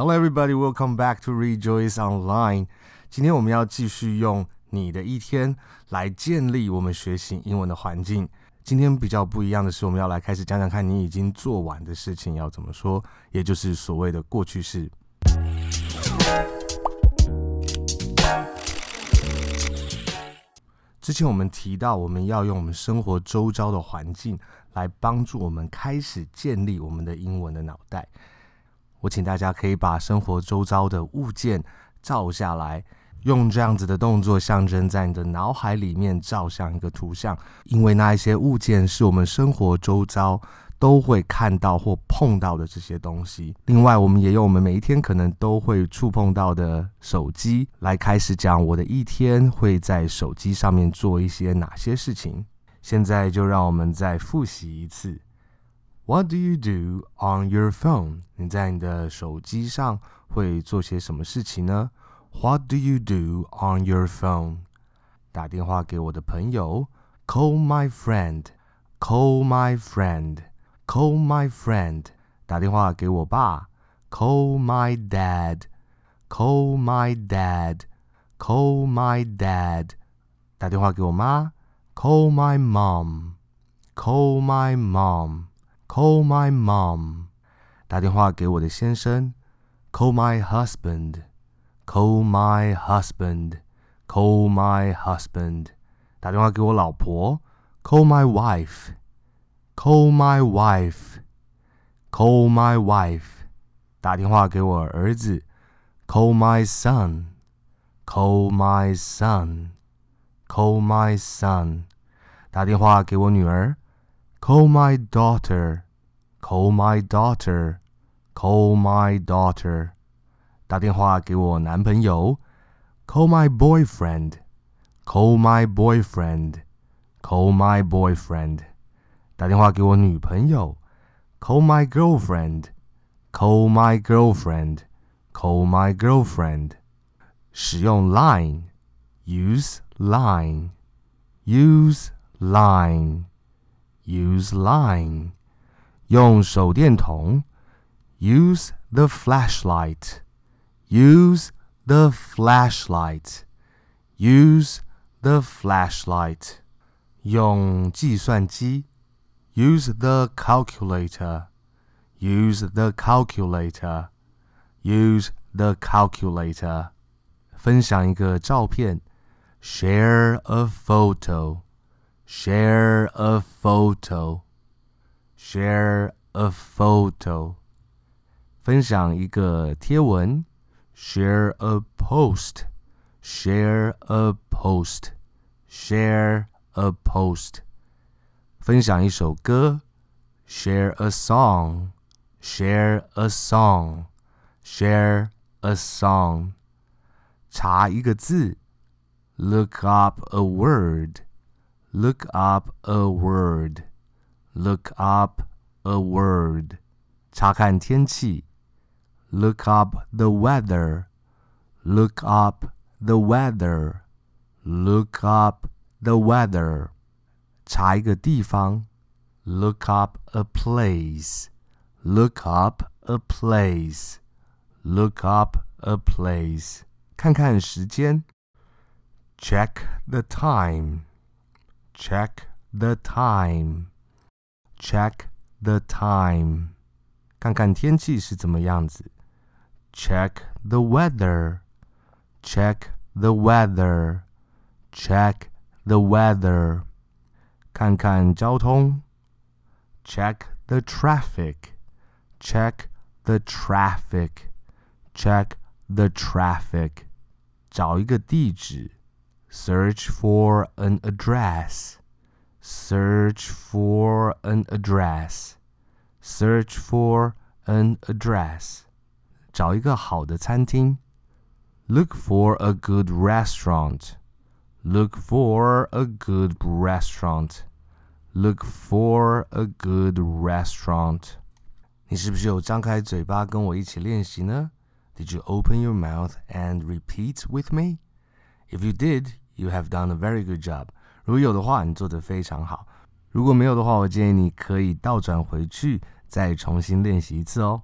Hello, everybody. Welcome back to Rejoice Online. 今天我们要继续用你的一天来建立我们学习英文的环境。今天比较不一样的是，我们要来开始讲讲看你已经做完的事情要怎么说，也就是所谓的过去式。之前我们提到，我们要用我们生活周遭的环境来帮助我们开始建立我们的英文的脑袋。我请大家可以把生活周遭的物件照下来，用这样子的动作象征在你的脑海里面照相一个图像，因为那一些物件是我们生活周遭都会看到或碰到的这些东西。另外，我们也用我们每一天可能都会触碰到的手机来开始讲我的一天会在手机上面做一些哪些事情。现在就让我们再复习一次。What do you do on your phone？你在你的手机上会做些什么事情呢？What do you do on your phone？打电话给我的朋友，call my friend，call my friend，call my friend。打电话给我爸，call my dad，call my dad，call my dad。打电话给我妈，call my mom，call my mom。 Call my mom，打电话给我的先生。Call my husband，Call my husband，Call my husband，打电话给我老婆。Call my wife，Call my wife，Call my wife，打电话给我儿子。Call my son，Call my son，Call my son，打电话给我女儿。 Call my daughter, call my daughter, call my daughter。打电话给我男朋友。Call my boyfriend, call my boyfriend, call my boyfriend。打电话给我女朋友。Call my girlfriend, call my girlfriend, call my girlfriend。使用 Line, use Line, use Line。 Use line，用手电筒。Use the flashlight。Use the flashlight。Use the flashlight。用计算机。Use the calculator。Use the calculator。Use the calculator。分享一个照片。Share a photo。 Share a photo. Share a photo. 分享一个贴文。Share a post. Share a post. Share a post. 分享一首歌。Share a song. Share a song. Share a song. 查一个字。Look up a word. Look up a word. Look up a word. 查看天气。Look up the weather. Look up the weather. Look up the weather. 查一个地方。Look up a place. Look up a place. Look up a place. 看看时间。Check the time. Check the time. Check the time. 看看天气是怎么样子。Check the weather. Check the weather. Check the weather. 看看交通。Check the traffic. Check the traffic. Check the traffic. 找一个地址。 Search for an address. Search for an address. Search for an address. 找一个好的餐厅。Look for a good restaurant. Look for a good restaurant. Look for a good restaurant. 你是不是有张开嘴巴跟我一起练习呢？Did you open your mouth and repeat with me? If you did, You have done a very good job. 如果有的话，你做得非常好。如果没有的话，我建议你可以倒转回去，再重新练习一次哦。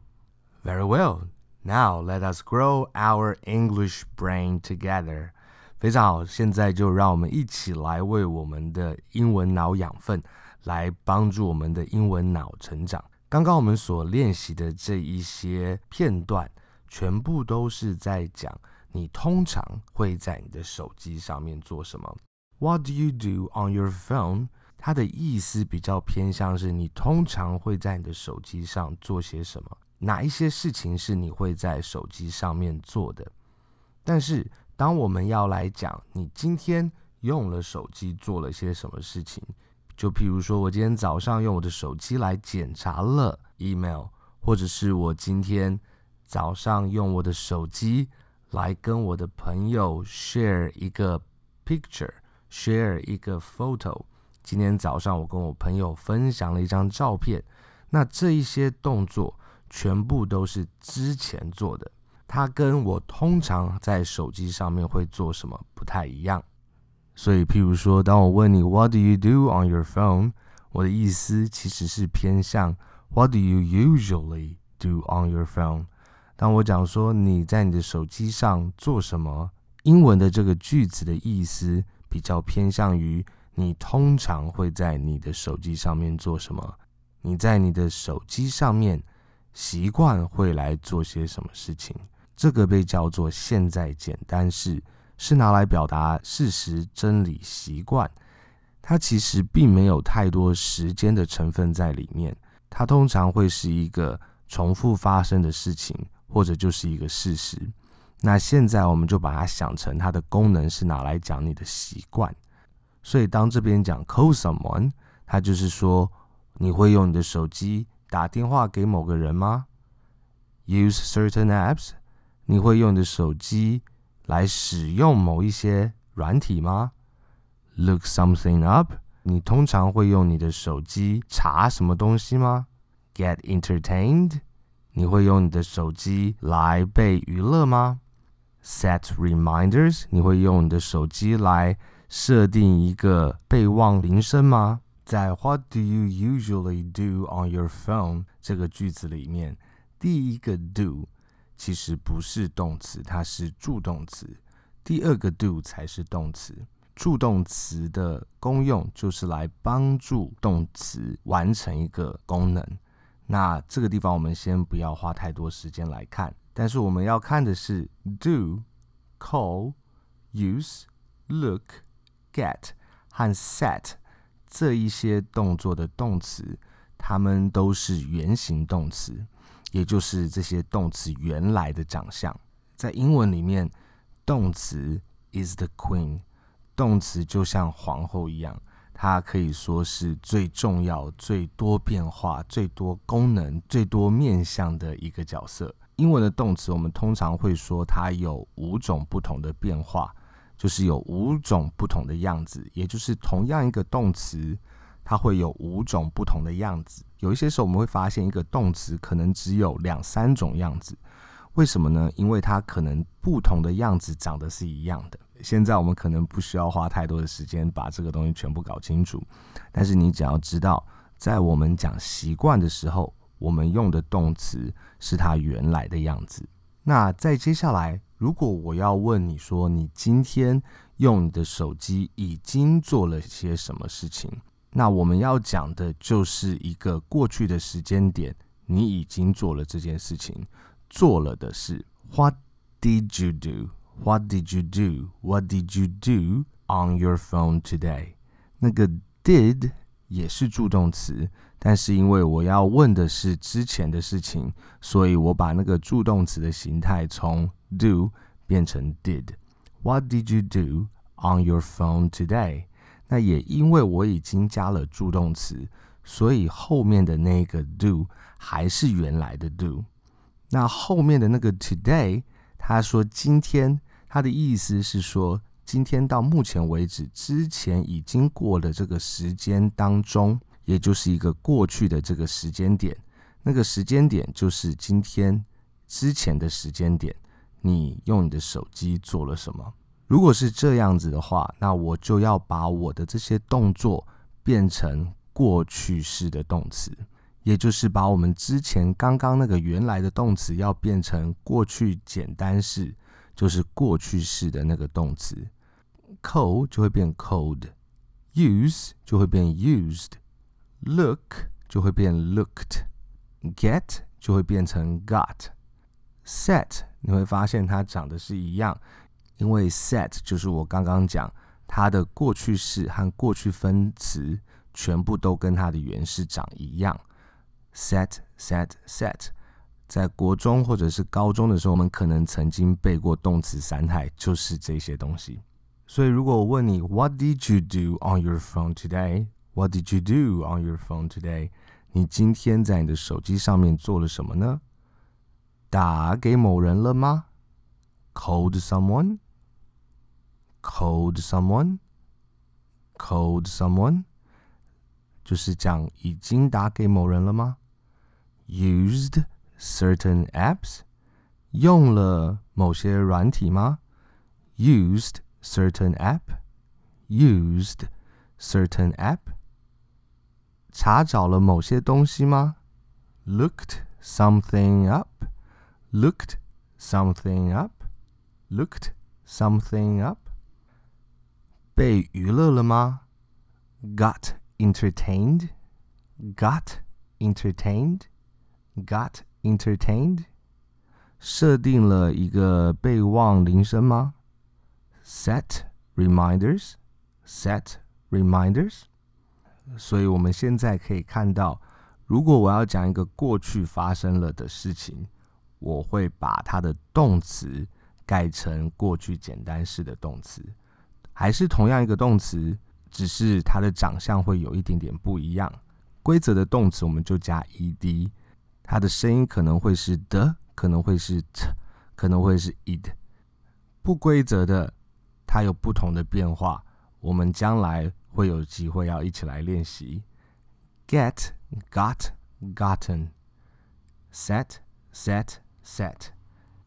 Very well. Now let us grow our English brain together。非常好，现在就让我们一起来为我们的英文脑养分，来帮助我们的英文脑成长。刚刚我们所练习的这一些片段，全部都是在讲你通常会在你的手机上面做什么。What do you do on your phone？它的意思比较偏向是你通常会在你的手机上做些什么？哪一些事情是你会在手机上面做的？但是当我们要来讲你今天用了手机做了些什么事情，就譬如说我今天早上用我的手机来检查了 email，或者是我今天早上用我的手机来跟我的朋友 share 一个 picture。share 一个 photo。今天早上我跟我朋友分享了一张照片，那这一些动作全部都是之前做的，它跟我通常在手机上面会做什么不太一样。所以，譬如说，当我问你 What do you do on your phone？我的意思其实是偏向 What do you usually do on your phone？当我讲说你在你的手机上做什么，英文的这个句子的意思。比较偏向于你通常会在你的手机上面做什么？你在你的手机上面习惯会来做些什么事情？这个被叫做现在简单式，是拿来表达事实、真理、习惯。它其实并没有太多时间的成分在里面，它通常会是一个重复发生的事情，或者就是一个事实。那现在我们就把它想成它的功能是拿来讲你的习惯，所以当这边讲 call someone，它就是说你会用你的手机打电话给某个人吗？Use certain apps，你会用你的手机来使用某一些软体吗？Look something up，你通常会用你的手机查什么东西吗？Get entertained，你会用你的手机来被娱乐吗？Set reminders，你会用你的手机来设定一个备忘铃声吗？在 What do you usually do on your phone 这个句子里面，第一个 do 其实不是动词，它是助动词。第二个 do 才是动词。助动词的功用就是来帮助动词完成一个功能。那这个地方我们先不要花太多时间来看。但是我们要看的是 do、call、use、look、get 和 set 这一些动作的动词，它们都是原形动词，也就是这些动词原来的长相。在英文里面，动词 is the queen，动词就像皇后一样，它可以说是最重要、最多变化、最多功能、最多面向的一个角色。英文的动词，我们通常会说它有五种不同的变化，就是有五种不同的样子，也就是同样一个动词，它会有五种不同的样子。有一些时候我们会发现一个动词可能只有两三种样子，为什么呢？因为它可能不同的样子长得是一样的。现在我们可能不需要花太多的时间把这个东西全部搞清楚，但是你只要知道，在我们讲习惯的时候。我们用的动词是它原来的样子。那在接下来，如果我要问你说，你今天用你的手机已经做了些什么事情？那我们要讲的就是一个过去的时间点，你已经做了这件事情，做了的是 What did you do? What did you do? What did you do on your phone today? 那个 did 也是助动词。但是因为我要问的是之前的事情，所以我把那个助动词的形态从 do 变成 did。What did you do on your phone today？那也因为我已经加了助动词，所以后面的那个 do 还是原来的 do。那后面的那个 today，他说今天，他的意思是说今天到目前为止之前已经过了这个时间当中。也就是一个过去的这个时间点，那个时间点就是今天之前的时间点，你用你的手机做了什么？如果是这样子的话，那我就要把我的这些动作变成过去式的动词，也就是把我们之前刚刚那个原来的动词要变成过去简单式，就是过去式的那个动词。，cold 就会变 cold，use 就会变 used，look 就会变 looked，get 就会变成 got，set 你会发现它长得是一样，因为 set 就是我刚刚讲它的过去式和过去分词全部都跟它的原式长一样。set set set，在国中或者是高中的时候，我们可能曾经背过动词三态，就是这些东西。所以，如果我问你 What did you do on your phone today? What did you do on your phone today? 你今天在你的手机上面做了什么呢？打给某人了吗？Called someone? Called someone? Called someone? 就是讲已经打给某人了吗？Used certain apps，用了某些软体吗？Used certain app，used certain app，查找了某些东西吗？Looked something up，looked something up，looked something up，被娱乐了吗？Got entertained，got entertained。Got entertained？设定了一个备忘铃声吗？Set reminders. Set reminders. 所以我们现在可以看到，如果我要讲一个过去发生了的事情，我会把它的动词改成过去简单式的动词，还是同样一个动词，只是它的长相会有一点点不一样。规则的动词我们就加 ed。它的声音可能会是的，可能会是 t，可能会是 id。不规则的，它有不同的变化。我们将来会有机会要一起来练习。get, got, gotten, set, set, set。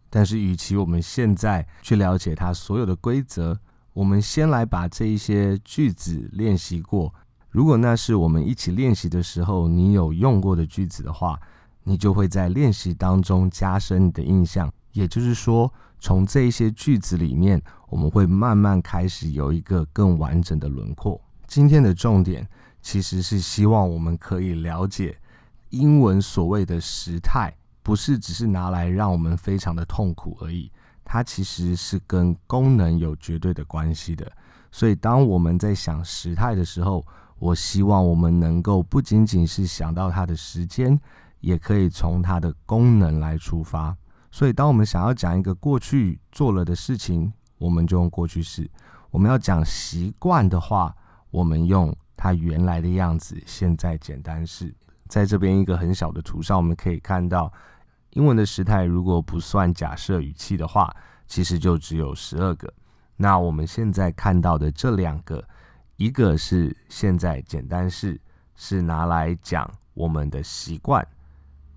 但是，与其我们现在去了解它所有的规则，我们先来把这一些句子练习过。如果那是我们一起练习的时候，你有用过的句子的话。你就会在练习当中加深你的印象，也就是说，从这些句子里面，我们会慢慢开始有一个更完整的轮廓。今天的重点其实是希望我们可以了解英文所谓的时态，不是只是拿来让我们非常的痛苦而已，它其实是跟功能有绝对的关系的。所以，当我们在想时态的时候，我希望我们能够不仅仅是想到它的时间。也可以从它的功能来出发，所以当我们想要讲一个过去做了的事情，我们就用过去式；我们要讲习惯的话，我们用它原来的样子，现在简单式。在这边一个很小的图上，我们可以看到，英文的时态如果不算假设语气的话，其实就只有十二个。那我们现在看到的这两个，一个是现在简单式，是拿来讲我们的习惯。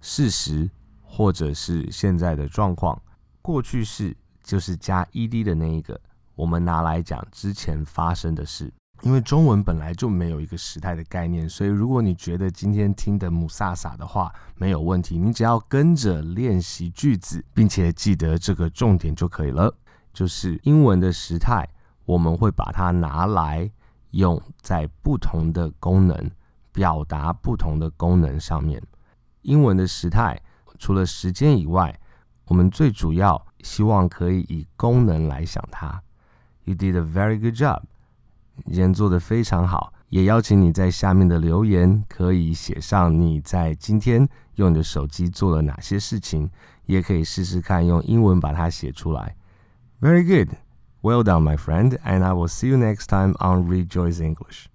事实，或者是现在的状况，过去式就是加 ed 的那一个，我们拿来讲之前发生的事。因为中文本来就没有一个时态的概念，所以如果你觉得今天听的母萨萨的话，没有问题，你只要跟着练习句子，并且记得这个重点就可以了。就是英文的时态，我们会把它拿来用在不同的功能，表达不同的功能上面。英文的时态除了时间以外，我们最主要希望可以以功能来想它。You did a very good job，你今天做得非常好。也邀请你在下面的留言可以写上你在今天用你的手机做了哪些事情，也可以试试看用英文把它写出来。Very good，well done, my friend, and I will see you next time on Rejoice English.